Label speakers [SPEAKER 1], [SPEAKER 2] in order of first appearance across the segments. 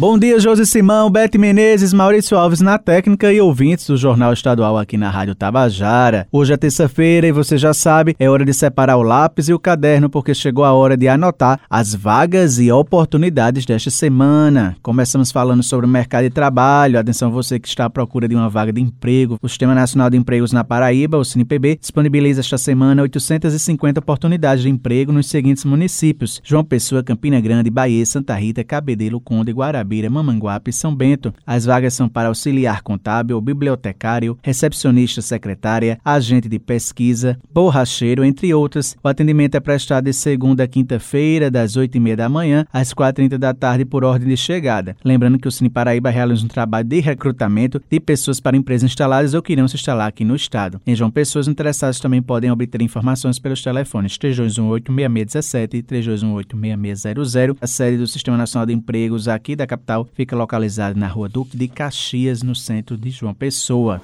[SPEAKER 1] Bom dia, Josi Simão, Bete Menezes, Maurício Alves na técnica e ouvintes do Jornal Estadual aqui na Rádio Tabajara. Hoje é terça-feira e você já sabe, é hora de separar o lápis e o caderno porque chegou a hora de anotar as vagas e oportunidades desta semana. Começamos falando sobre o mercado de trabalho. Atenção você que está à procura de uma vaga de emprego. O Sistema Nacional de Empregos na Paraíba, o CNPB, disponibiliza esta semana 850 oportunidades de emprego nos seguintes municípios: João Pessoa, Campina Grande, Bahia, Santa Rita, Cabedelo, Conde, Guarabira, Mamanguape e São Bento. As vagas são para auxiliar contábil, bibliotecário, recepcionista secretária, agente de pesquisa, borracheiro, entre outras. O atendimento é prestado de segunda a quinta-feira, das 8h30 da manhã às 4h30 da tarde, por ordem de chegada. Lembrando que o Cine Paraíba realiza um trabalho de recrutamento de pessoas para empresas instaladas ou que irão se instalar aqui no estado. Em João Pessoas, interessados também podem obter informações pelos telefones 3218-6617 e 3218-6600. A sede do Sistema Nacional de Empregos aqui da capital capital fica localizado na rua Duque de Caxias, no centro de João Pessoa.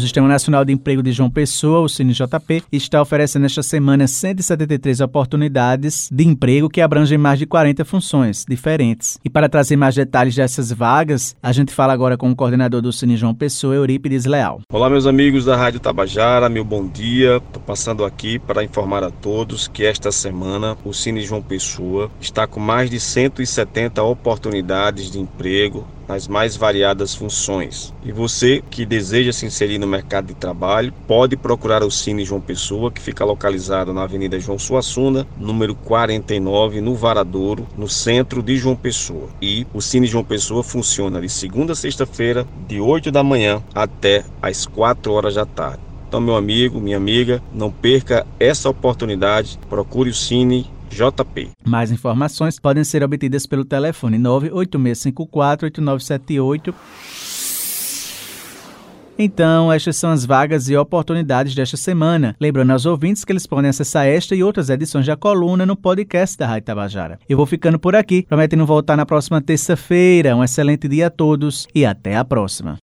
[SPEAKER 1] O Sistema Nacional de Emprego de João Pessoa, o CineJP, está oferecendo esta semana 173 oportunidades de emprego que abrangem mais de 40 funções diferentes. E para trazer mais detalhes dessas vagas, a gente fala agora com o coordenador do Cine João Pessoa, Eurípides Leal.
[SPEAKER 2] Olá, meus amigos da Rádio Tabajara, meu bom dia. Estou passando aqui para informar a todos que esta semana o Cine João Pessoa está com mais de 170 oportunidades de emprego nas mais variadas funções. E você que deseja se inserir no mercado de trabalho, pode procurar o Cine João Pessoa, que fica localizado na Avenida João Suassuna, número 49, no Varadouro, no centro de João Pessoa. E o Cine João Pessoa funciona de segunda a sexta-feira, de 8 da manhã até às 4 horas da tarde. Então, meu amigo, minha amiga, não perca essa oportunidade. Procure o Cine JP.
[SPEAKER 1] Mais informações podem ser obtidas pelo telefone 986548978. Então, estas são as vagas e oportunidades desta semana. Lembrando aos ouvintes que eles podem acessar esta e outras edições da coluna no podcast da Rádio Tabajara. Eu vou ficando por aqui, prometendo voltar na próxima terça-feira. Um excelente dia a todos e até a próxima.